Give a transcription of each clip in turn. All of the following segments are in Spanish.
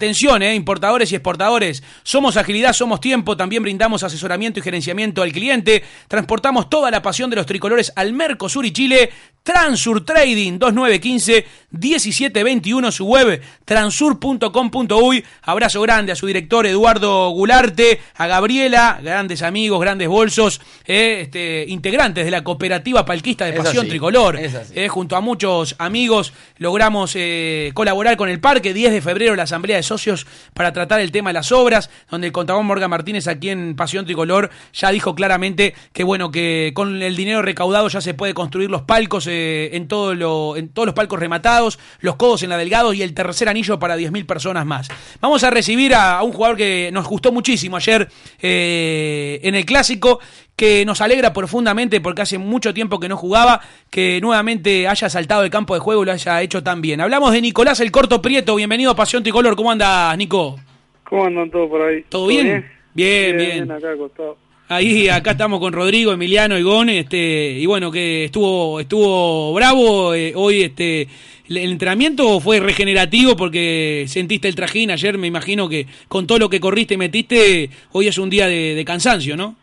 Atención, eh, importadores y exportadores. Somos agilidad, somos tiempo. También brindamos asesoramiento y gerenciamiento al cliente. Transportamos toda la pasión de los tricolores al Mercosur y Chile. Transur Trading 2915-1721, su web transur.com.uy. Abrazo grande a su director Eduardo Gularte, a Gabriela, grandes amigos, grandes bolsos, eh, este, integrantes de la cooperativa palquista de Pasión Tricolor. Eh, junto a muchos amigos logramos colaborar con el parque. 10 de febrero la asamblea de socios para tratar el tema de las obras, donde el contador Morgan Martínez aquí en Pasión Tricolor ya dijo claramente que bueno, que con el dinero recaudado ya se puede construir los palcos eh, en, todo lo, en todos los palcos rematados, los codos en la Delgado y el tercer anillo para 10.000 personas más. Vamos a recibir a, un jugador que nos gustó muchísimo ayer eh, en el clásico, que nos alegra profundamente porque hace mucho tiempo que no jugaba, que nuevamente haya saltado el campo de juego y lo haya hecho tan bien. Hablamos de Nicolás el Corto Prieto, bienvenido a Pasión Tricolor, ¿cómo andas Nico? ¿Cómo andan todos por ahí? ¿Todo, bien? Bien, bien. Ahí acá estamos con Rodrigo, Emiliano y Gon, este, y bueno, que estuvo, estuvo bravo eh, hoy este el entrenamiento fue regenerativo porque sentiste el trajín ayer, me imagino que con todo lo que corriste y metiste, hoy es un día de cansancio, ¿no?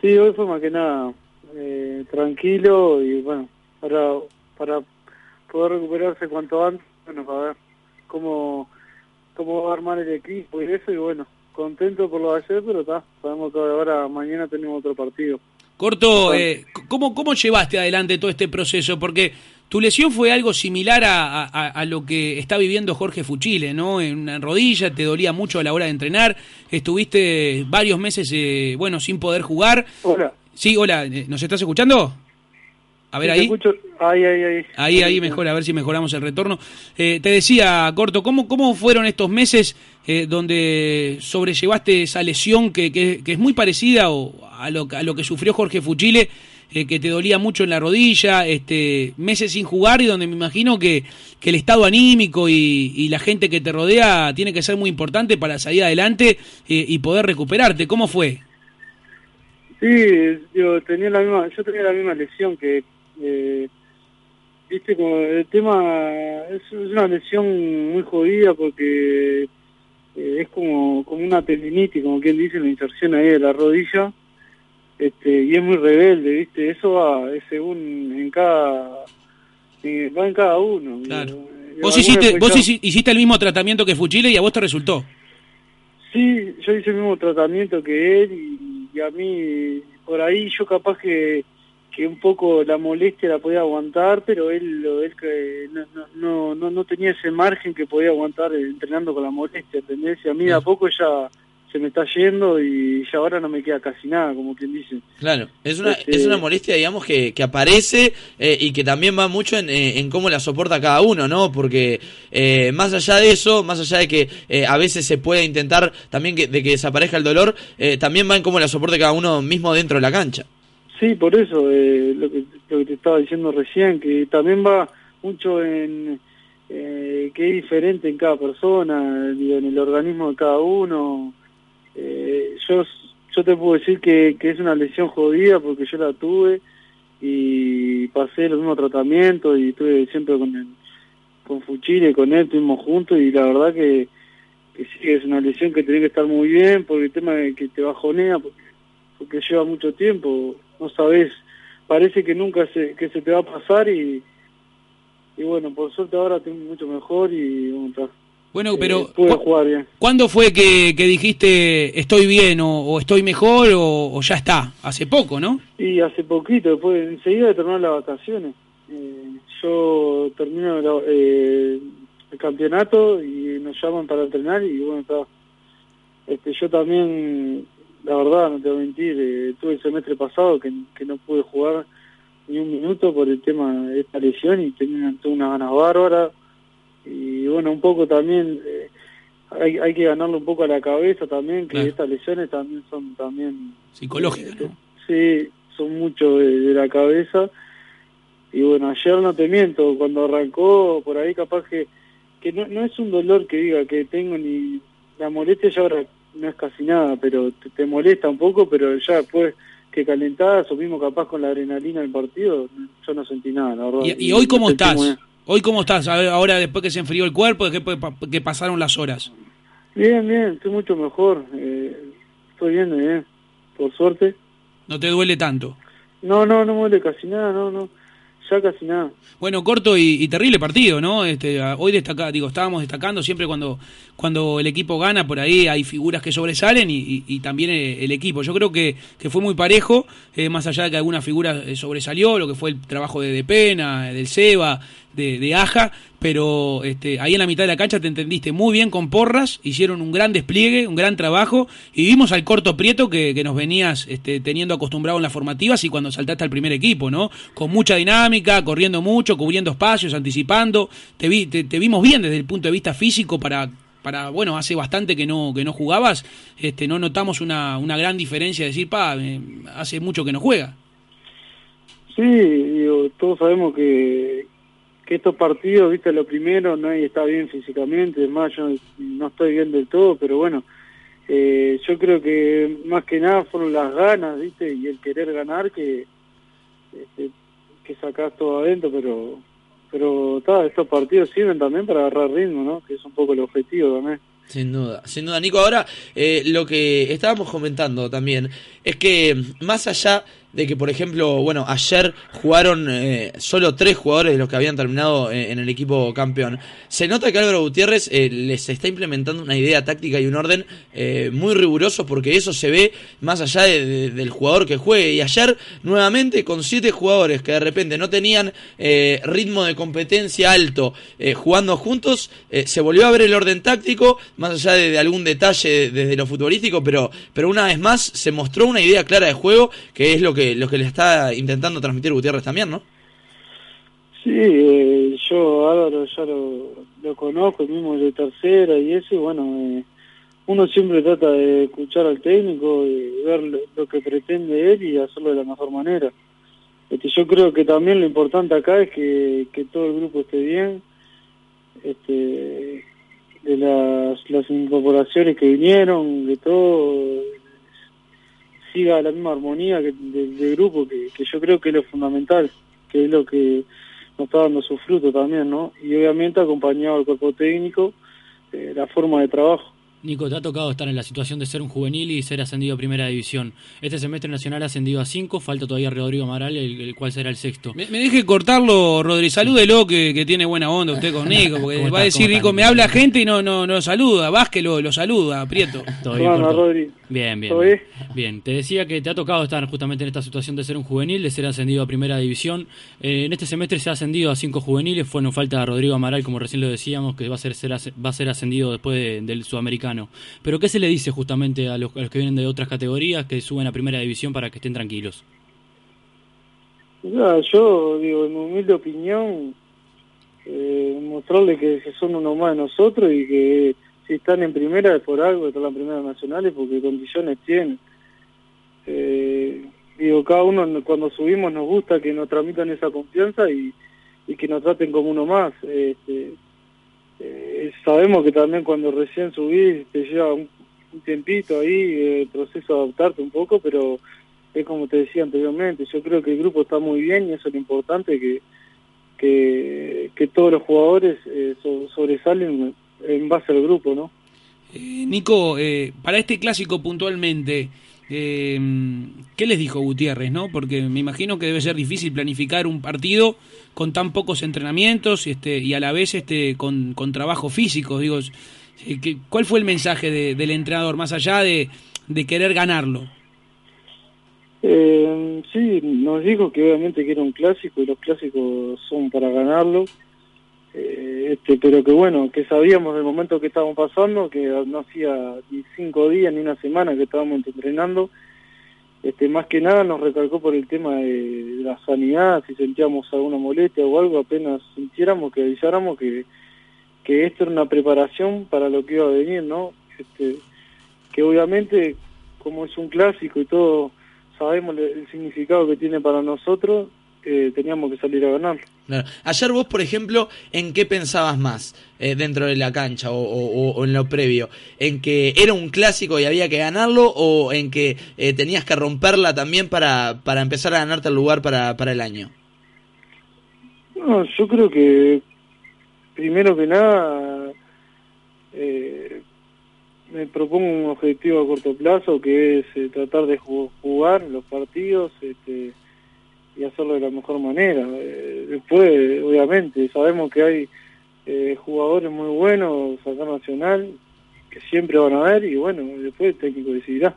Sí, hoy fue más que nada eh, tranquilo y bueno, para, para poder recuperarse cuanto antes, bueno, para ver cómo, cómo va a armar el equipo y eso, y bueno, contento por lo de ayer, pero está, sabemos que ahora mañana tenemos otro partido. Corto, eh, ¿cómo, ¿cómo llevaste adelante todo este proceso? Porque tu lesión fue algo similar a, a, lo que está viviendo Jorge Fuchile, ¿no? En una rodilla, te dolía mucho a la hora de entrenar, estuviste varios meses, eh, bueno, sin poder jugar. Hola. Sí, hola, eh, ¿nos estás escuchando? A ver ahí. Ahí, ahí, ahí. Ahí, ahí mejor, a ver si mejoramos el retorno. Eh, te decía, Corto, ¿cómo, ¿cómo fueron estos meses eh, donde sobrellevaste esa lesión que, que, es muy parecida a, lo, a lo que sufrió Jorge Fuchile, eh, que te dolía mucho en la rodilla, este, meses sin jugar y donde me imagino que, que el estado anímico y, la gente que te rodea tiene que ser muy importante para salir adelante y poder recuperarte? ¿Cómo fue? Sí, yo tenía la misma, yo tenía la misma lesión que eh, viste, como el tema es, una lesión muy jodida porque eh, es como, como una tendinitis, como quien dice, la inserción ahí de la rodilla, este, y es muy rebelde, viste, eso va es según en cada, eh, va en cada uno. Claro. vos hiciste, vos hiciste el mismo tratamiento que Fuchile y a vos te resultó. Sí, yo hice el mismo tratamiento que él y, y a mí por ahí yo capaz que que un poco la molestia la podía aguantar, pero él, él no, no, no, no tenía ese margen que podía aguantar entrenando con la molestia, ¿entendés? Y a mí a poco ya se me está yendo y ya ahora no me queda casi nada, como quien dice. Claro, es una, este es una molestia, digamos, que, que aparece eh, y que también va mucho en, eh, en, cómo la soporta cada uno, ¿no? Porque eh, más allá de eso, más allá de que a veces se puede intentar también que, de que desaparezca el dolor, también va en cómo la soporta cada uno mismo dentro de la cancha. Sí, por eso, eh, lo, que, lo que te estaba diciendo recién, que también va mucho en eh, que es diferente en cada persona, en el organismo de cada uno. Yo, yo te puedo decir que, que es una lesión jodida porque yo la tuve y pasé los mismos tratamientos y estuve siempre con el, con Fuchile, con él, estuvimos juntos y la verdad que, que sí, es una lesión que tiene que estar muy bien porque el tema de que te bajonea, porque, porque lleva mucho tiempo no sabes, parece que nunca se, que se te va a pasar y, y bueno, por suerte ahora estoy mucho mejor y bueno, bueno, pero eh, ¿cuándo fue que, que, dijiste estoy bien o, estoy mejor o, ya está? Hace poco, ¿no? Sí, hace poquito, después enseguida de terminar las vacaciones. Eh, yo termino eh, el campeonato y nos llaman para entrenar y bueno, está, este, yo también la verdad, no te voy a mentir, eh, tuve el semestre pasado que, que, no pude jugar ni un minuto por el tema de esta lesión y tenía una ganas bárbara. Y bueno, un poco también eh, hay, hay que ganarle un poco a la cabeza también, que estas lesiones también son también... Psicológicas, Sí, son mucho de, la cabeza. Y bueno, ayer no te miento, cuando arrancó por ahí capaz que, que no, no es un dolor que diga que tengo ni la molestia ya ahora no es casi nada, pero te, molesta un poco, pero ya después que calentadas o mismo capaz con la adrenalina del partido, yo no sentí nada, la verdad. ¿Y, hoy cómo estás? ¿Hoy cómo estás? Ahora después que se enfrió el cuerpo, después que pasaron las horas. Bien, bien, estoy mucho mejor. Eh, estoy bien, bien, por suerte. ¿No te duele tanto? No, no, no me duele casi nada, no, no ya casi nada. Bueno, corto y, terrible partido, ¿no? Este, hoy destaca, digo, estábamos destacando siempre cuando, cuando el equipo gana, por ahí hay figuras que sobresalen y, también el, equipo. Yo creo que, que fue muy parejo, eh, más allá de que alguna figura eh, sobresalió, lo que fue el trabajo de, de Pena, del Seba, de, de Aja, pero este, ahí en la mitad de la cancha te entendiste muy bien con Porras, hicieron un gran despliegue, un gran trabajo, y vimos al corto Prieto que, que nos venías este, teniendo acostumbrado en las formativas y cuando saltaste al primer equipo, ¿no? Con mucha dinámica, corriendo mucho, cubriendo espacios, anticipando, te, vi, te, vimos bien desde el punto de vista físico para para bueno hace bastante que no que no jugabas este no notamos una, una gran diferencia de decir pa eh, hace mucho que no juega sí digo, todos sabemos que estos partidos, viste, lo primero, nadie está bien físicamente, además yo no estoy bien del todo, pero bueno, eh, yo creo que más que nada fueron las ganas, viste, y el querer ganar que, este, que sacás todo adentro, pero pero ta, estos partidos sirven también para agarrar ritmo, ¿no? Que es un poco el objetivo también. Sin duda, sin duda, Nico. Ahora, eh, lo que estábamos comentando también es que más allá de que, por ejemplo, bueno, ayer jugaron eh, solo tres jugadores de los que habían terminado eh, en el equipo campeón. Se nota que Álvaro Gutiérrez eh, les está implementando una idea táctica y un orden muy riguroso porque eso se ve más allá del jugador que juegue. Y ayer, nuevamente, con siete jugadores que de repente no tenían ritmo de competencia alto jugando juntos, se volvió a ver el orden táctico, más allá de, algún detalle desde lo futbolístico, pero, pero una vez más se mostró una idea clara de juego que es lo que lo que le está intentando transmitir Gutiérrez también, ¿no? Sí, eh, yo Álvaro ya lo, conozco, el mismo de tercera y eso, bueno, eh, uno siempre trata de escuchar al técnico y ver lo, que pretende él y hacerlo de la mejor manera. Este, yo creo que también lo importante acá es que, que todo el grupo esté bien, este, de las, las incorporaciones que vinieron, de todo, siga la misma armonía que, del grupo, que, que, yo creo que es lo fundamental, que es lo que nos está dando su fruto también, ¿no? Y obviamente acompañado al cuerpo técnico, eh, la forma de trabajo. Nico, te ha tocado estar en la situación de ser un juvenil y ser ascendido a primera división. Este semestre nacional ha ascendido a cinco, falta todavía Rodrigo Amaral, el, cual será el sexto. Me, deje cortarlo, Rodrigo, salúdelo que, que tiene buena onda usted con Nico, porque va a decir, Nico, me habla gente y no no no saluda, Vázquez lo, lo saluda, Prieto. Todo bien, Bien, bien. Bien, te decía que te ha tocado estar justamente en esta situación de ser un juvenil, de ser ascendido a primera división. Eh, en este semestre se ha ascendido a cinco juveniles, fue no falta Rodrigo Amaral, como recién lo decíamos, que va a ser, va a ser ascendido después del sudamericano. Pero ¿qué se le dice justamente a los, que vienen de otras categorías que suben a primera división para que estén tranquilos? yo digo, en mi humilde opinión, eh, mostrarle que son uno más de nosotros y que si están en primera es por algo, están en primera nacionales porque condiciones tienen. Eh, digo, cada uno cuando subimos nos gusta que nos transmitan esa confianza y, que nos traten como uno más. Este, eh, sabemos que también cuando recién subís te lleva un, tiempito ahí el proceso de adaptarte un poco, pero es como te decía anteriormente, yo creo que el grupo está muy bien y eso es lo importante, que, que, todos los jugadores eh, sobresalen en base al grupo, ¿no? Eh, Nico, eh, para este clásico puntualmente, eh, ¿qué les dijo Gutiérrez, no? Porque me imagino que debe ser difícil planificar un partido con tan pocos entrenamientos este, y a la vez este, con, con trabajo físico. Digo, ¿cuál fue el mensaje del entrenador más allá de, de querer ganarlo? sí, nos dijo que obviamente que era un clásico y los clásicos son para ganarlo eh, este, pero que bueno, que sabíamos del momento que estábamos pasando, que no hacía ni cinco días ni una semana que estábamos entrenando, este, más que nada nos recalcó por el tema de la sanidad, si sentíamos alguna molestia o algo, apenas sintiéramos que avisáramos que, que esto era una preparación para lo que iba a venir, ¿no? Este, que obviamente, como es un clásico y todo, sabemos el significado que tiene para nosotros, teníamos que salir a ganar. Ayer vos, por ejemplo, ¿en qué pensabas más eh, dentro de la cancha o, en lo previo? ¿En que era un clásico y había que ganarlo o en que eh, tenías que romperla también para, para empezar a ganarte el lugar para, para el año? No, yo creo que primero que nada eh, me propongo un objetivo a corto plazo que es eh, tratar de jugar los partidos este, y hacerlo de la mejor manera. Eh, después, obviamente, sabemos que hay eh, jugadores muy buenos acá nacional que siempre van a ver y bueno, después el técnico decidirá.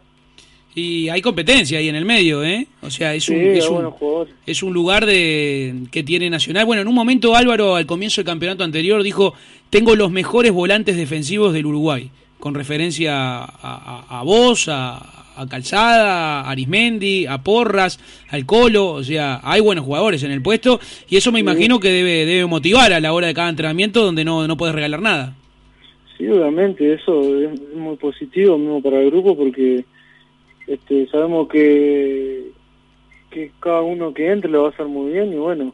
Y hay competencia ahí en el medio, ¿eh? O sea, es un, es, un es un, lugar de que tiene Nacional. Bueno, en un momento Álvaro, al comienzo del campeonato anterior, dijo, tengo los mejores volantes defensivos del Uruguay con referencia a, vos, a, Calzada, a Arismendi, a Porras, al Colo, o sea, hay buenos jugadores en el puesto y eso me imagino que debe, debe motivar a la hora de cada entrenamiento donde no, no puedes regalar nada. Sí, obviamente, eso es muy positivo mismo para el grupo porque este, sabemos que, que cada uno que entre lo va a hacer muy bien y bueno,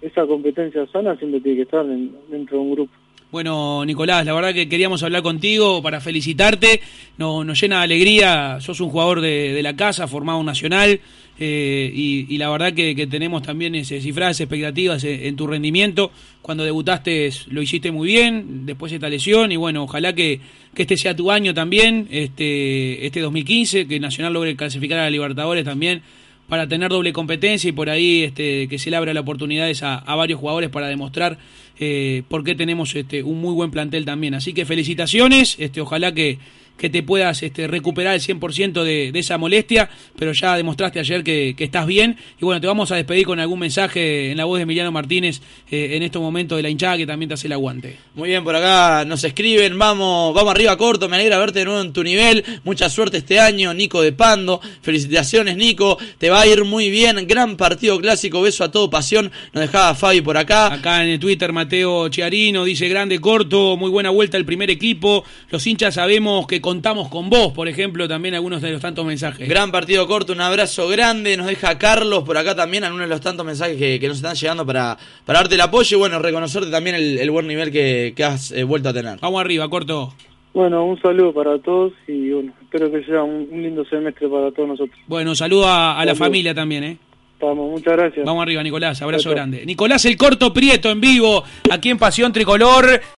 esa competencia sana siempre tiene que estar dentro de un grupo. Bueno, Nicolás, la verdad que queríamos hablar contigo para felicitarte. No, nos llena de alegría. Sos un jugador de, la casa, formado nacional. Eh, y, la verdad que, tenemos también ese, cifras, expectativas en, tu rendimiento. Cuando debutaste lo hiciste muy bien, después esta lesión. Y bueno, ojalá que, este sea tu año también, este, este 2015, que Nacional logre clasificar a Libertadores también para tener doble competencia y por ahí este, que se le abra la oportunidad a, varios jugadores para demostrar eh, porque tenemos este, un muy buen plantel también. Así que felicitaciones, este, ojalá que, que te puedas este, recuperar el 100% de, de esa molestia, pero ya demostraste ayer que, estás bien. Y bueno, te vamos a despedir con algún mensaje en la voz de Emiliano Martínez eh, en estos momentos de la hinchada que también te hace el aguante. Muy bien, por acá nos escriben, vamos, vamos arriba corto, me alegra verte de nuevo en tu nivel, mucha suerte este año, Nico de Pando, felicitaciones Nico, te va a ir muy bien, gran partido clásico, beso a todo pasión, nos dejaba Fabi por acá. Acá en el Twitter Mateo Chiarino dice grande corto, muy buena vuelta el primer equipo, los hinchas sabemos que contamos con vos, por ejemplo, también algunos de los tantos mensajes. Gran partido corto, un abrazo grande, nos deja Carlos por acá también, algunos de los tantos mensajes que, nos están llegando para, para darte el apoyo y bueno, reconocerte también el, buen nivel que, has eh, vuelto a tener. Vamos arriba, corto. Bueno, un saludo para todos y bueno, espero que sea un, lindo semestre para todos nosotros. Bueno, saludo a, la familia también, ¿eh? Vamos, muchas gracias. Vamos arriba, Nicolás. Abrazo grande. Nicolás el Corto Prieto en vivo, aquí en Pasión Tricolor.